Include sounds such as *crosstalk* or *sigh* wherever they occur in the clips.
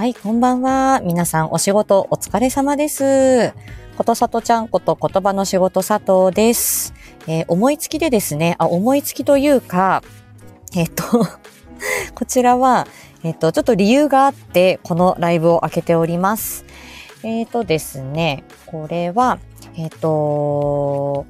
はい、こんばんは。皆さんお仕事お疲れ様です。ことさとちゃんこと言葉の仕事佐藤です。えー思いつきでですね、あ、思いつきというか、えっ、と、*laughs* こちらは、えっ、と、ちょっと理由があって、このライブを開けております。えっ、とですね、これは、えっ、と、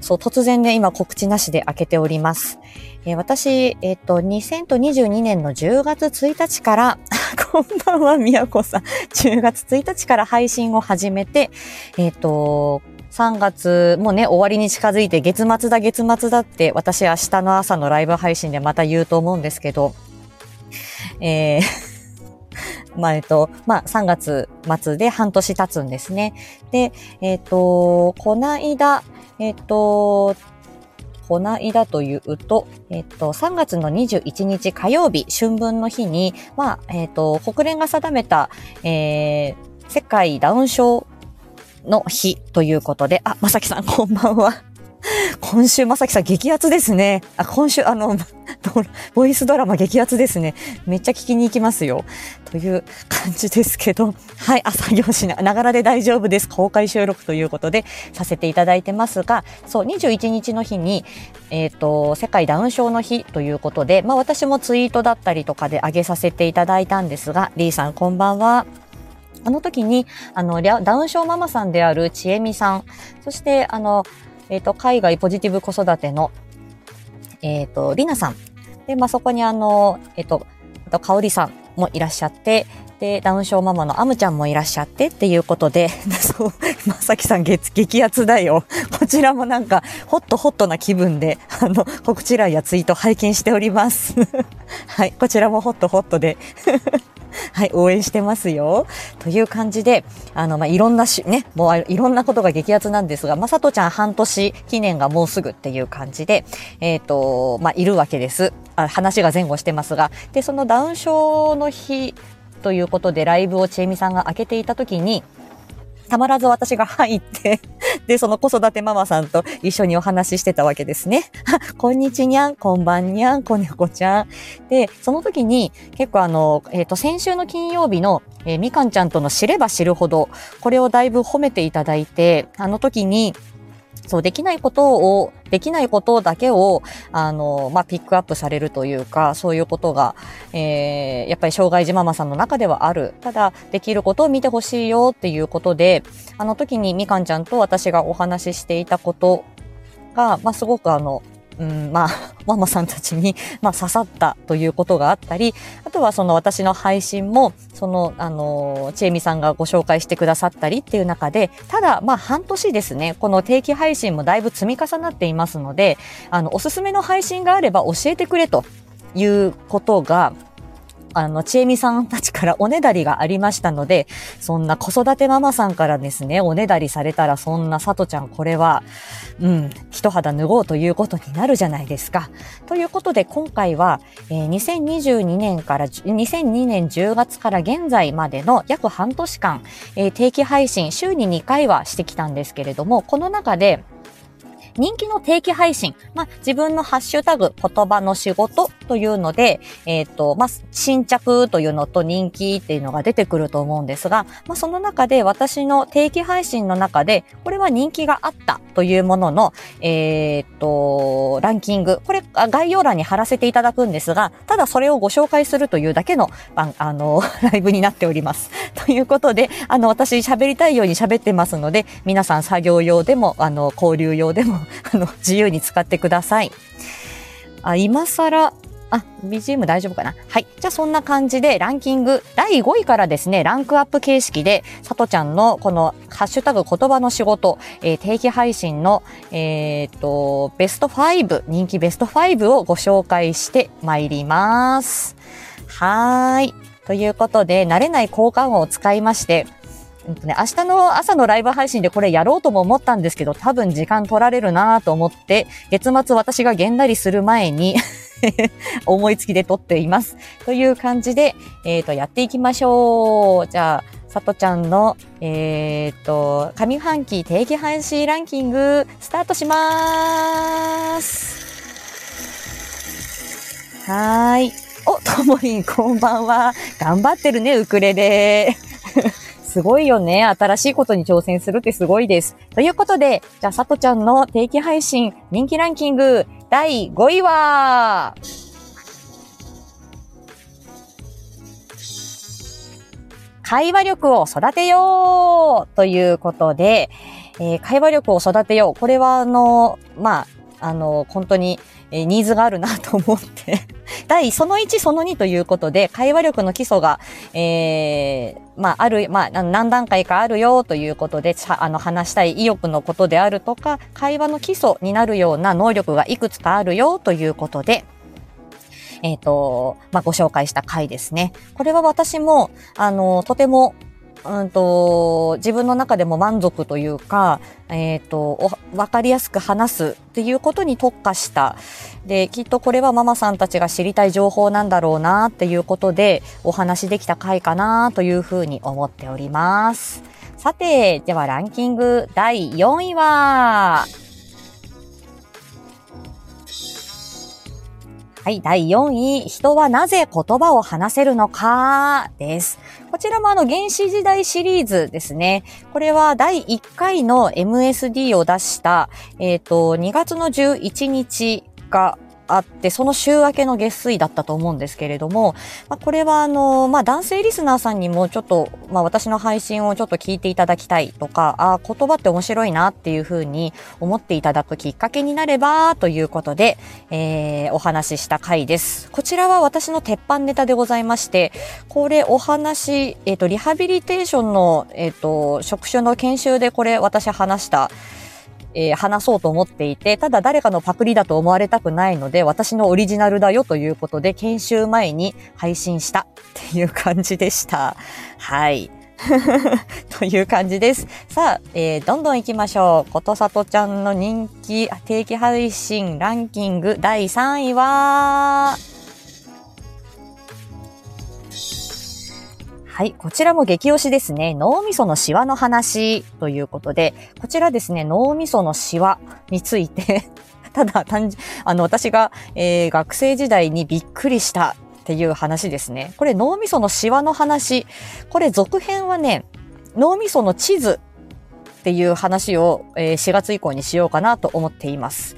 そう、突然ね、今告知なしで開けております。えー私、えっ、と、2022年の10月1日から、*laughs* こんばんは、みやこさん。10月1日から配信を始めて、えっ、と、3月、もうね、終わりに近づいて、月末だ、月末だって、私明日の朝のライブ配信でまた言うと思うんですけど、えー *laughs* まあ、えっと、まあ、3月末で半年経つんですね。で、えっ、と、こないだ、えっ、と、こないだというと、えっと、3月の21日火曜日、春分の日に、まあ、えっと、国連が定めた、えー、世界ダウン症の日ということで、あ、まさきさん、こんばんは。*laughs* 今週、まさきさん、激アツですね。あ、今週、あの、*laughs* ボイスドラマ激アツですね。めっちゃ聞きに行きますよ。という感じですけど、*laughs* はい、あ、作業しな、がらで大丈夫です。公開収録ということで、させていただいてますが、そう、21日の日に、えっ、と、世界ダウン症の日ということで、まあ私もツイートだったりとかで上げさせていただいたんですが、リーさんこんばんは。あの時に、あの、ダウン症ママさんであるちえみさん、そして、あの、えっ、と、海外ポジティブ子育ての、えっ、と、りなさん。で、まあ、そこにあの、えっ、と、あと、かおりさんもいらっしゃって、で、ダウン症ママのアムちゃんもいらっしゃってっていうことで、*laughs* そう、まさきさん激激アツだよ。*laughs* こちらもなんか、ホットホットな気分で、あの、告知欄やツイート拝見しております。*laughs* はい、こちらもホットホットで。*laughs* はい、応援してますよ。という感じで、あの、まあ、いろんなし、ね、もういろんなことが激アツなんですが、まさとちゃん半年記念がもうすぐっていう感じで、えっ、と、まあ、いるわけです。あ話が前後してますが、で、そのダウン症の日ということで、ライブをちえみさんが開けていたときに、たまらず私が入って、*laughs* で、その子育てママさんと一緒にお話ししてたわけですね。*laughs* こんにちにゃん、こんばんにゃん、こにゃこちゃん。で、その時に結構あの、えっ、と、先週の金曜日の、えーみかんちゃんとの知れば知るほど、これをだいぶ褒めていただいて、あの時に、そう、できないことを、できないことだけを、あの、まあ、ピックアップされるというか、そういうことが、えー、やっぱり障害児ママさんの中ではある。ただ、できることを見てほしいよっていうことで、あの時にみかんちゃんと私がお話ししていたことが、まあ、すごくあの、うん、まあ、ママさんたちに、まあ、刺さったということがあったり、あとはその私の配信も、その、あの、ちえみさんがご紹介してくださったりっていう中で、ただ、まあ、半年ですね、この定期配信もだいぶ積み重なっていますので、あの、おすすめの配信があれば教えてくれということが、あの、ちえみさんたちからおねだりがありましたので、そんな子育てママさんからですね、おねだりされたら、そんなさとちゃんこれは、うん、一肌脱ごうということになるじゃないですか。ということで、今回は、えー2022年から、2002年10月から現在までの約半年間、えー定期配信、週に2回はしてきたんですけれども、この中で、人気の定期配信。まあ、自分のハッシュタグ、言葉の仕事というので、えっ、と、まあ、新着というのと人気っていうのが出てくると思うんですが、まあ、その中で私の定期配信の中で、これは人気があったというものの、えっ、と、ランキング。これ、概要欄に貼らせていただくんですが、ただそれをご紹介するというだけの、ああの、*laughs* ライブになっております。ということで、あの、私喋りたいように喋ってますので、皆さん作業用でも、あの、交流用でも、あの、自由に使ってください。あ、今更、あ、BGM 大丈夫かなはい。じゃあそんな感じでランキング第5位からですね、ランクアップ形式で、さとちゃんのこのハッシュタグ言葉の仕事、えー定期配信の、えーっと、ベスト5、人気ベスト5をご紹介してまいります。はーい。ということで、慣れない交換音を使いまして、うんとね、明日の朝のライブ配信でこれやろうとも思ったんですけど、多分時間取られるなと思って、月末私がげんなりする前に *laughs* 思いつきで撮っています。という感じで、えっ、と、やっていきましょう。じゃあ、さとちゃんの、えっ、と、上半期定期配信ランキング、スタートしまーす。はーい。お、ともりん、こんばんは。頑張ってるね、ウクレレ。すごいよね。新しいことに挑戦するってすごいです。ということで、じゃあ、さとちゃんの定期配信人気ランキング第5位は、会話力を育てようということで、えー、会話力を育てよう。これは、あの、まあ、あの、本当に、え、ニーズがあるなと思って *laughs* 第、その1、その2ということで、会話力の基礎が、えー、まあ、ある、まあ、何段階かあるよということで、あの、話したい意欲のことであるとか、会話の基礎になるような能力がいくつかあるよということで、えっ、ー、と、まあ、ご紹介した回ですね。これは私も、あの、とても、うんと、自分の中でも満足というか、えっ、ー、と、わかりやすく話すっていうことに特化した。で、きっとこれはママさんたちが知りたい情報なんだろうなっていうことでお話できた回かなというふうに思っております。さて、ではランキング第4位は、はい、第4位、人はなぜ言葉を話せるのかです。こちらもあの原始時代シリーズですね。これは第1回の MSD を出した、えっ、ー、と、2月の11日があって、その週明けの月水だったと思うんですけれども、まあ、これはあの、まあ、男性リスナーさんにもちょっと、まあ、私の配信をちょっと聞いていただきたいとか、ああ、言葉って面白いなっていうふうに思っていただくきっかけになれば、ということで、えー、お話しした回です。こちらは私の鉄板ネタでございまして、これお話、えっ、ー、と、リハビリテーションの、えっ、ー、と、職種の研修でこれ私話した、えー、話そうと思っていて、ただ誰かのパクリだと思われたくないので、私のオリジナルだよということで、研修前に配信したっていう感じでした。はい。*laughs* という感じです。さあ、えー、どんどん行きましょう。ことさとちゃんの人気定期配信ランキング第3位は、はい。こちらも激推しですね。脳みそのシワの話ということで、こちらですね、脳みそのシワについて *laughs* ただ単純、あの、私が、えー、学生時代にびっくりしたっていう話ですね。これ脳みそのシワの話。これ続編はね、脳みその地図っていう話を、えー、4月以降にしようかなと思っています。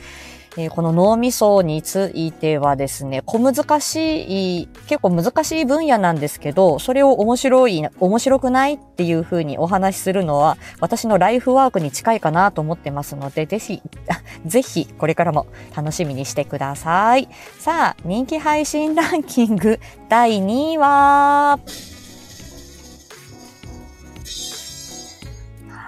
えー、この脳みそについてはですね、小難しい、結構難しい分野なんですけど、それを面白い、面白くないっていうふうにお話しするのは、私のライフワークに近いかなと思ってますので、ぜひ、*laughs* ぜひ、これからも楽しみにしてください。さあ、人気配信ランキング第2位は、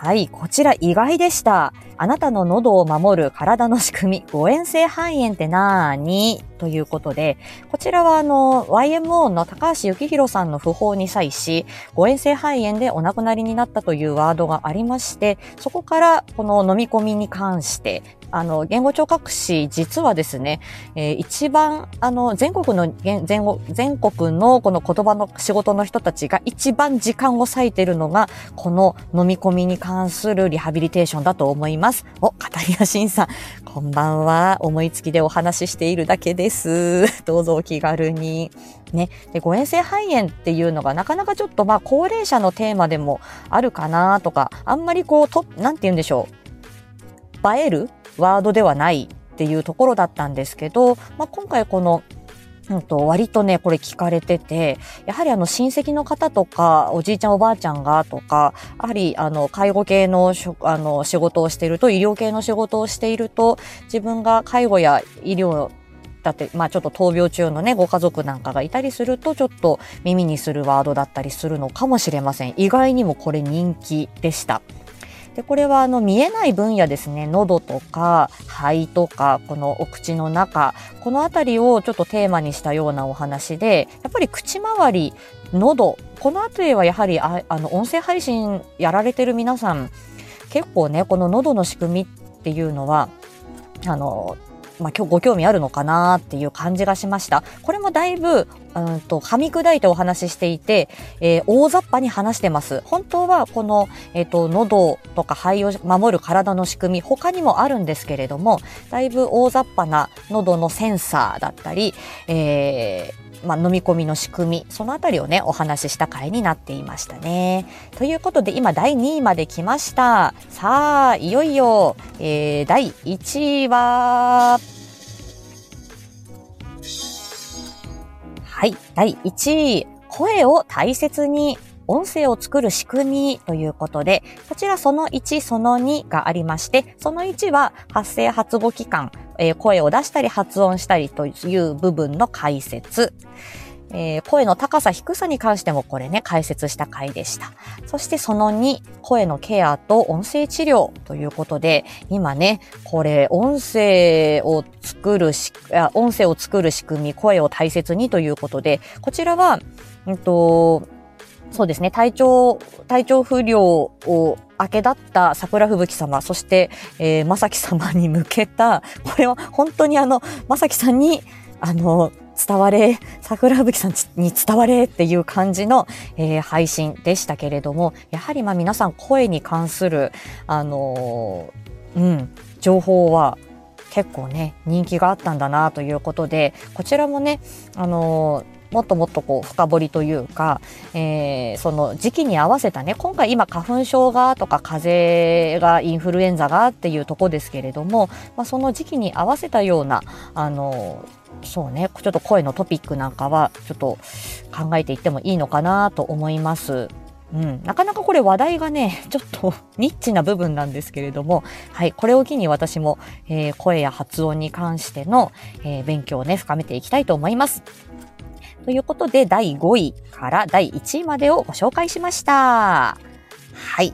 はい、こちら意外でした。あなたの喉を守る体の仕組み、誤嚥性肺炎ってなーに？ということで、こちらはあの、YMO の高橋幸宏さんの訃報に際し、誤嚥性肺炎でお亡くなりになったというワードがありまして、そこからこの飲み込みに関してあの、言語聴覚士、実はですね、えー、一番、あの、全国の、全全国のこの言葉の仕事の人たちが一番時間を割いてるのが、この飲み込みに関するリハビリテーションだと思います。お、カタリアシンさん、こんばんは。思いつきでお話ししているだけでです。*laughs* どうぞお気軽に。ね。で、誤嚥性肺炎っていうのがなかなかちょっとまあ高齢者のテーマでもあるかなとか、あんまりこう、と、なんて言うんでしょう。映えるワードではないっていうところだったんですけど、まあ、今回このうんと、割とね、これ聞かれてて、やはりあの親戚の方とか、おじいちゃんおばあちゃんがとか、やはりあの介護系のあの仕事をしていると、医療系の仕事をしていると、自分が介護や医療だって、まあちょっと闘病中のね、ご家族なんかがいたりすると、ちょっと耳にするワードだったりするのかもしれません。意外にもこれ人気でした。で、これはあの見えない分野ですね。喉とか肺とか、このお口の中、このあたりをちょっとテーマにしたようなお話で、やっぱり口周り、喉、このあたりはやはりああの音声配信やられてる皆さん、結構ね、この喉の仕組みっていうのは、あの、まあ、今日ご興味あるのかなっていう感じがしました。これもだいぶ、うんと、噛み砕いてお話ししていて、えー、大雑把に話してます。本当はこの、えっ、ー、と、喉とか肺を守る体の仕組み、他にもあるんですけれども、だいぶ大雑把な喉のセンサーだったり、えーまあ、飲み込みの仕組み、そのあたりをね、お話しした回になっていましたね。ということで、今、第2位まで来ました。さあ、いよいよ、えー、第1位は、はい、第1位、声を大切に音声を作る仕組みということで、こちらその1、その2がありまして、その1は発声発語期間、えー、声を出したり発音したりという部分の解説。えー、声の高さ低さに関してもこれね、解説した回でした。そしてその2、声のケアと音声治療ということで、今ね、これ、音声を作るし、音声を作る仕組み、声を大切にということで、こちらは、うんと、そうですね、体調、体調不良を明けだった桜吹雪様、そして、えー、まさき様に向けた、*laughs* これは本当にあの、まさきさんに、あの、伝われ、桜吹雪さんに伝われっていう感じの、えー、配信でしたけれども、やはりまあ皆さん声に関する、あのー、うん、情報は結構ね、人気があったんだなということで、こちらもね、あのーもっともっとこう深掘りというか、えー、その時期に合わせたね今回今花粉症がとか風邪がインフルエンザがっていうとこですけれども、まあ、その時期に合わせたようなあのそうねちょっと声のトピックなんかはちょっと考えていってもいいのかなと思います。うん、なかなかこれ話題がね、*laughs* ちょっとニッチな部分なんですけれども、はい、これを機に私も、えー、声や発音に関しての、えー、勉強をね、深めていきたいと思います。ということで、第5位から第1位までをご紹介しました。はい。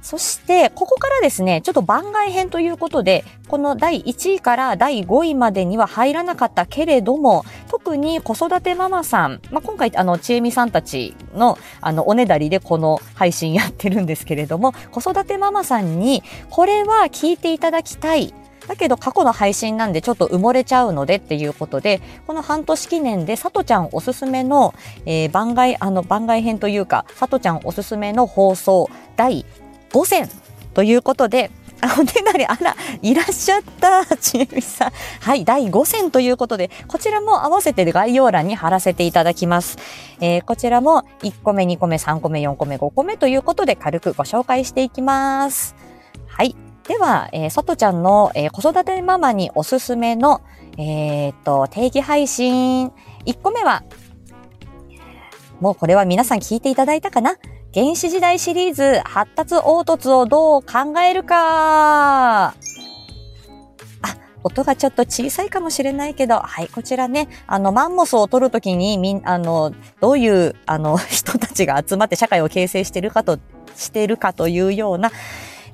そして、ここからですね、ちょっと番外編ということで、この第1位から第5位までには入らなかったけれども、特に子育てママさん、まあ、今回、あの、ちえみさんたちの、あの、おねだりでこの配信やってるんですけれども、子育てママさんに、これは聞いていただきたいだけど過去の配信なんでちょっと埋もれちゃうのでっていうことで、この半年記念でさとちゃんおすすめの、えー、番外、あの番外編というか、さとちゃんおすすめの放送第5選ということで、あ、お手なり、あら、いらっしゃった、ちえみさん。はい、第5選ということで、こちらも合わせて概要欄に貼らせていただきます。えー、こちらも1個目、2個目、3個目、4個目、5個目ということで軽くご紹介していきます。はい。では、えー、さとちゃんの、えー、子育てママにおすすめの、えー、っと、定期配信。1個目は、もうこれは皆さん聞いていただいたかな？原始時代シリーズ発達凹凸をどう考えるか。あ、音がちょっと小さいかもしれないけど、はい、こちらね、あの、マンモスを取るときに、みん、あの、どういう、あの、人たちが集まって社会を形成してるかと、してるかというような、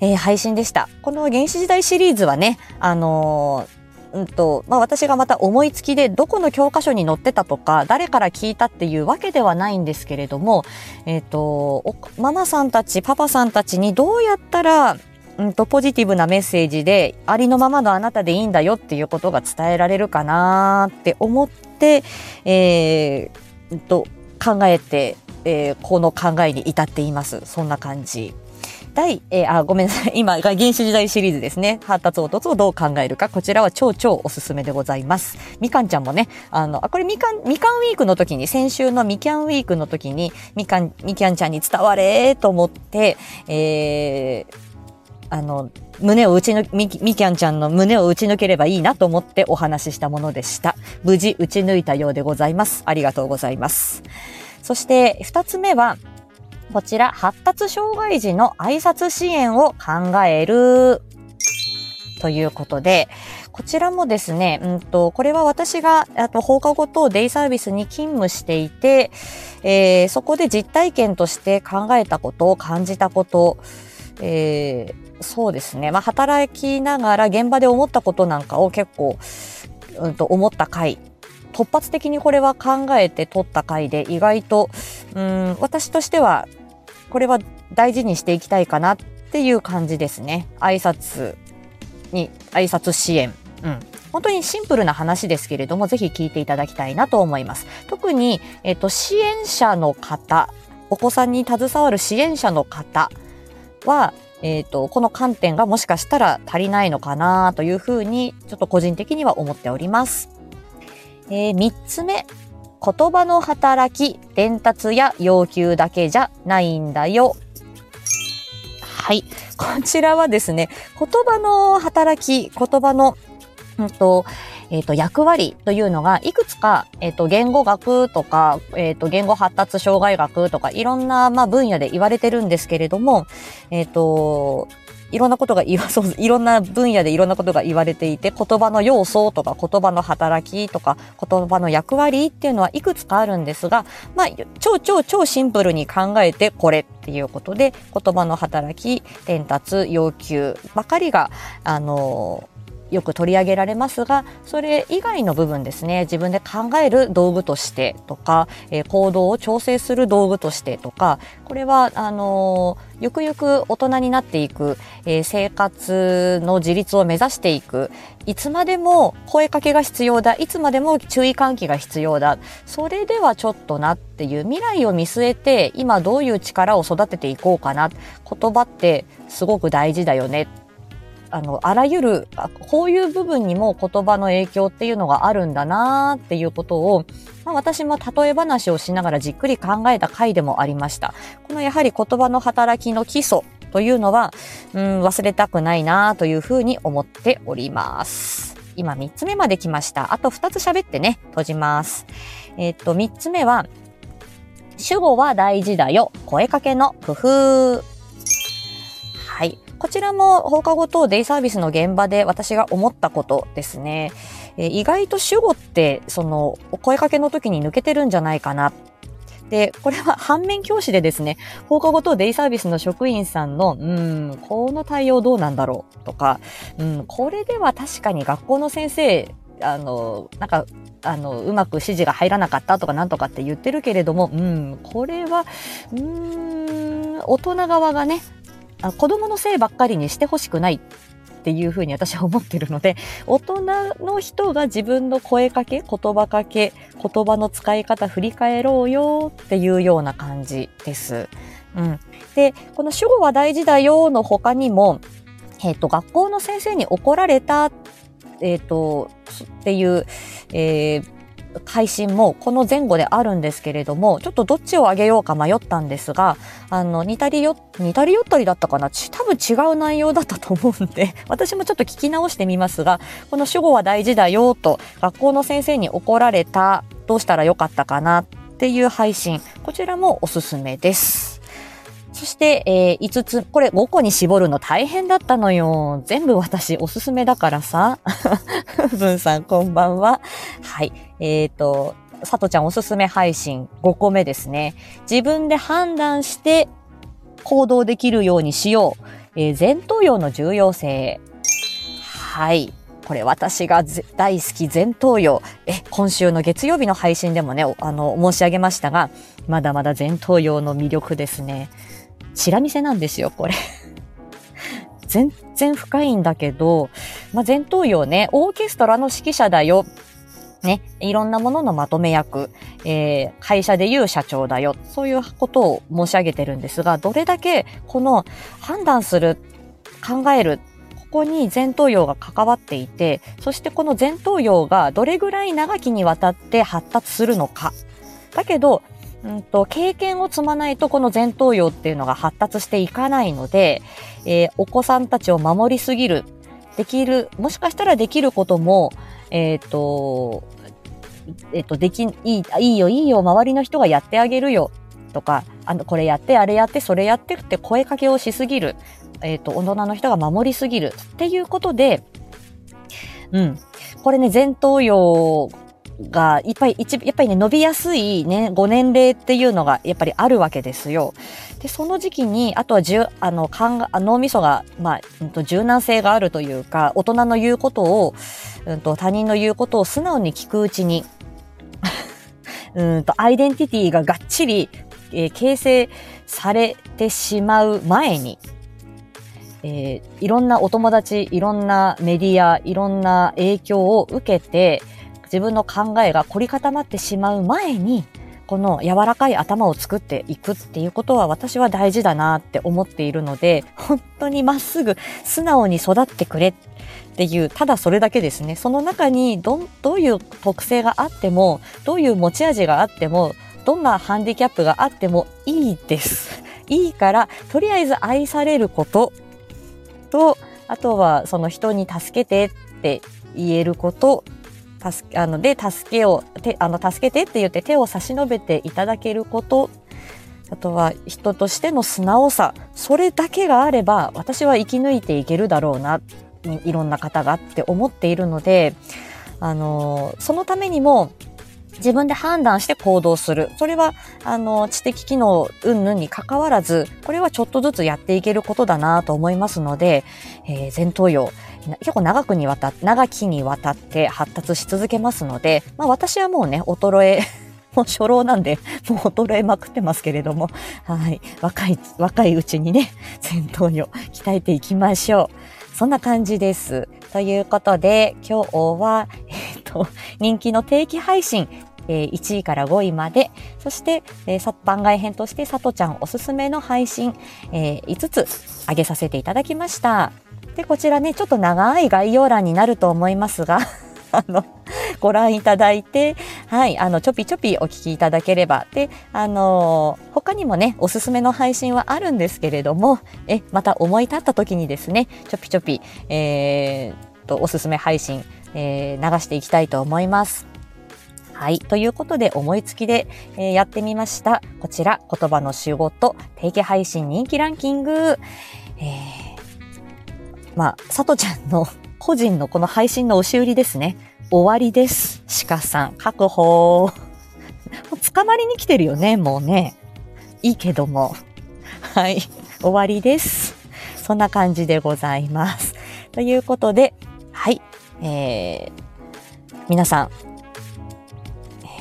えー、配信でした。この原始時代シリーズはね、あのー、うんと、まあ、私がまた思いつきでどこの教科書に載ってたとか、誰から聞いたっていうわけではないんですけれども、え、ー、と、ママさんたち、パパさんたちにどうやったら、うんと、ポジティブなメッセージで、ありのままのあなたでいいんだよっていうことが伝えられるかなって思って、えー、と、考えて、えー、この考えに至っています。そんな感じ。第、えー、あ、ごめんなさい。*laughs* 今、原始時代シリーズですね。発達凹凸をどう考えるか。こちらは超超おすすめでございます。みかんちゃんもね、あの、あ、これみかん、みかんウィークの時に、先週のみきゃんウィークの時に、みかん、みきゃんちゃんに伝われと思って、えー、あの、胸を打ち抜、み、みきゃんちゃんの胸を打ち抜ければいいなと思ってお話ししたものでした。無事打ち抜いたようでございます。ありがとうございます。そして、二つ目は、こちら、発達障害児の挨拶支援を考えるということで、こちらもですね、うんと、これは私が、あと放課後等デイサービスに勤務していて、えー、そこで実体験として考えたこと、感じたこと、えー、そうですね。まあ、働きながら現場で思ったことなんかを結構、うんと、思った回突発的にこれは考えて撮った回で意外と、うん、私としては、これは大事にしていきたいかなっていう感じですね。挨拶に、挨拶支援。うん。本当にシンプルな話ですけれども、ぜひ聞いていただきたいなと思います。特に、えっと、支援者の方、お子さんに携わる支援者の方は、えっ、と、この観点がもしかしたら足りないのかなというふうに、ちょっと個人的には思っております。えー、3つ目。言葉の働き、伝達や要求だけじゃないんだよ。はい。こちらはですね、言葉の働き、言葉の、うんと、えっ、ー、と、役割というのが、いくつか、えっ、ー、と、言語学とか、えっ、ー、と、言語発達障害学とか、いろんな、まあ、分野で言われてるんですけれども、えっ、と、いろんなことが言わ、そう、いろんな分野でいろんなことが言われていて、言葉の要素とか言葉の働きとか言葉の役割っていうのはいくつかあるんですが、まあ、超超超シンプルに考えてこれっていうことで、言葉の働き、伝達、要求ばかりが、あのよく取り上げられますが、それ以外の部分ですね、自分で考える道具としてとか、えー、行動を調整する道具としてとか、これは、あのー、ゆくゆく大人になっていく、えー、生活の自立を目指していく、いつまでも声かけが必要だ、いつまでも注意喚起が必要だ、それではちょっとなっていう未来を見据えて、今どういう力を育てていこうかな、言葉ってすごく大事だよねあの、あらゆる、こういう部分にも言葉の影響っていうのがあるんだなっていうことを、まあ、私も例え話をしながらじっくり考えた回でもありました。このやはり言葉の働きの基礎というのは、うん、忘れたくないなというふうに思っております。今3つ目まで来ました。あと2つ喋ってね、閉じます。えっと、3つ目は、主語は大事だよ。声かけの工夫。はい。こちらも放課後等デイサービスの現場で私が思ったことですね。え意外と主語って、その、お声かけの時に抜けてるんじゃないかな。で、これは反面教師でですね、放課後等デイサービスの職員さんの、うん、この対応どうなんだろうとか、うん、これでは確かに学校の先生、あの、なんか、あの、うまく指示が入らなかったとかなんとかって言ってるけれども、うん、これは、うん、大人側がね、あ子供のせいばっかりにしてほしくないっていうふうに私は思ってるので、*laughs* 大人の人が自分の声かけ、言葉かけ、言葉の使い方振り返ろうよっていうような感じです。うん。で、この主語は大事だよの他にも、えっ、ー、と、学校の先生に怒られた、えっ、ー、と、っていう、えー、配信もこの前後であるんですけれども、ちょっとどっちを上げようか迷ったんですが、あの、似たりよ、似たりよったりだったかな？多分違う内容だったと思うんで、*laughs* 私もちょっと聞き直してみますが、この主語は大事だよと、学校の先生に怒られた、どうしたらよかったかなっていう配信、こちらもおすすめです。そして、えー、5つ、これ5個に絞るの大変だったのよ。全部私おすすめだからさ。*laughs* 文さんこんばんは。はい。えっ、ー、と、さとちゃんおすすめ配信5個目ですね。自分で判断して行動できるようにしよう。えー、前頭葉の重要性。はい。これ私が大好き前頭葉。え、今週の月曜日の配信でもね、あの、申し上げましたが、まだまだ前頭葉の魅力ですね。チラ見せなんですよ、これ。*laughs* 全然深いんだけど、まあ、前頭葉ね、オーケストラの指揮者だよ。ね、いろんなもののまとめ役、えー、会社でいう社長だよ。そういうことを申し上げてるんですが、どれだけこの判断する、考える、ここに前頭葉が関わっていて、そしてこの前頭葉がどれぐらい長きにわたって発達するのか。だけど、うんと、経験を積まないとこの前頭葉っていうのが発達していかないので、えー、お子さんたちを守りすぎる、できる、もしかしたらできることも、えっ、ー、と、えっ、ー、と、でき、いい、いいよ、いいよ、周りの人がやってあげるよ、とか、あの、これやって、あれやって、それやってって声かけをしすぎる、えっ、と、大人の人が守りすぎるっていうことで、うん。これね、前頭葉が、いっぱい一、やっぱりね、伸びやすいね、ご年齢っていうのがやっぱりあるわけですよ。で、その時期に、あとはじゅ、あの、かん脳みそが、まあ、うんと、柔軟性があるというか、大人の言うことを、うんと、他人の言うことを素直に聞くうちに、*laughs* うんと、アイデンティティががっちり、えー、形成されてしまう前に、えー、いろんなお友達、いろんなメディア、いろんな影響を受けて、自分の考えが凝り固まってしまう前に、この柔らかい頭を作っていくっていうことは私は大事だなって思っているので、本当にまっすぐ素直に育ってくれっていう、ただそれだけですね。その中にど、どういう特性があっても、どういう持ち味があっても、どんなハンディキャップがあってもいいです。いいから、とりあえず愛されることと、あとはその人に助けてって言えること助あので助けをてあの助けてって言って手を差し伸べていただけること。あとは人としての素直さ。それだけがあれば私は生き抜いていけるだろうないろんな方がって思っているのであのそのためにも自分で判断して行動する。それは、あの、知的機能云々に関わらず、これはちょっとずつやっていけることだなと思いますので、えー、前頭葉、結構長くにわた、長きにわたって発達し続けますので、まあ私はもうね、衰え、*laughs* もう初老なんで、もう衰えまくってますけれども、はい。若い、若いうちにね、戦闘を鍛えていきましょう。そんな感じです。ということで、今日は、えっ、ー、と、人気の定期配信、えー、1位から5位まで、そして、えー、番外編として、さとちゃんおすすめの配信、えー、5つ上げさせていただきました。で、こちらね、ちょっと長い概要欄になると思いますが、*laughs* あの、ご覧いただいて、はい、あの、ちょぴちょぴお聞きいただければ。で、あの、他にもね、おすすめの配信はあるんですけれども、え、また思い立った時にですね、ちょぴちょぴ、えー、と、おすすめ配信、えー、流していきたいと思います。はい。ということで、思いつきで、えー、やってみました。こちら、言葉の仕事、定期配信人気ランキング。えーまあ、さとちゃんの *laughs* 個人のこの配信の押し売りですね。終わりです。鹿さん、確保。*laughs* 捕まりに来てるよね、もうね。いいけども。*laughs* はい。終わりです。そんな感じでございます。ということで、はい。えー、皆さん、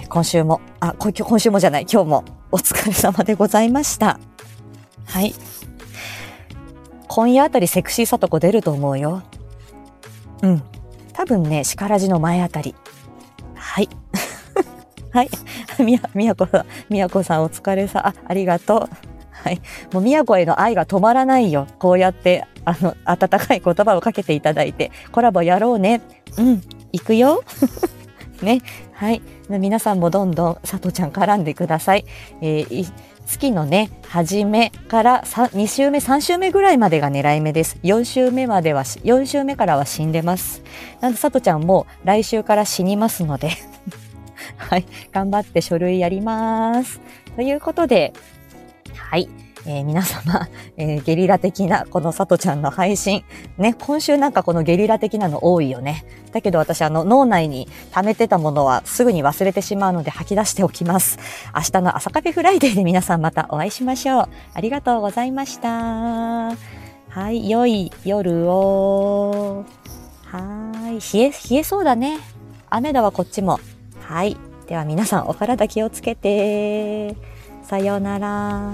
今週も、あ、今週もじゃない、今日もお疲れ様でございました。はい。今夜あたりセクシーさとこ出ると思うよ。うん。多分ね、シカラジの前あたり。はい。*laughs* はい。*laughs* みや、みやこさん、みやこさんお疲れさ、あ、ありがとう。はい。もう、みやこへの愛が止まらないよ。こうやって、あの、温かい言葉をかけていただいて、コラボやろうね。うん。行くよ。*laughs* ね。はい。皆さんもどんどん、さとちゃん絡んでください。えー月のね、初めから2週目、3週目ぐらいまでが狙い目です。4週目までは、4週目からは死んでます。なんで、さとちゃんも来週から死にますので *laughs* はい、頑張って書類やります。ということで、はい。えー、皆様、*laughs* えー、ゲリラ的なこのさとちゃんの配信。ね、今週なんかこのゲリラ的なの多いよね。だけど私あの脳内に溜めてたものはすぐに忘れてしまうので吐き出しておきます。明日の朝カフェフライデーで皆さんまたお会いしましょう。ありがとうございました。はい、良い夜を。はい、冷え、冷えそうだね。雨だわ、こっちも。はい。では皆さんお体気をつけて。さようなら。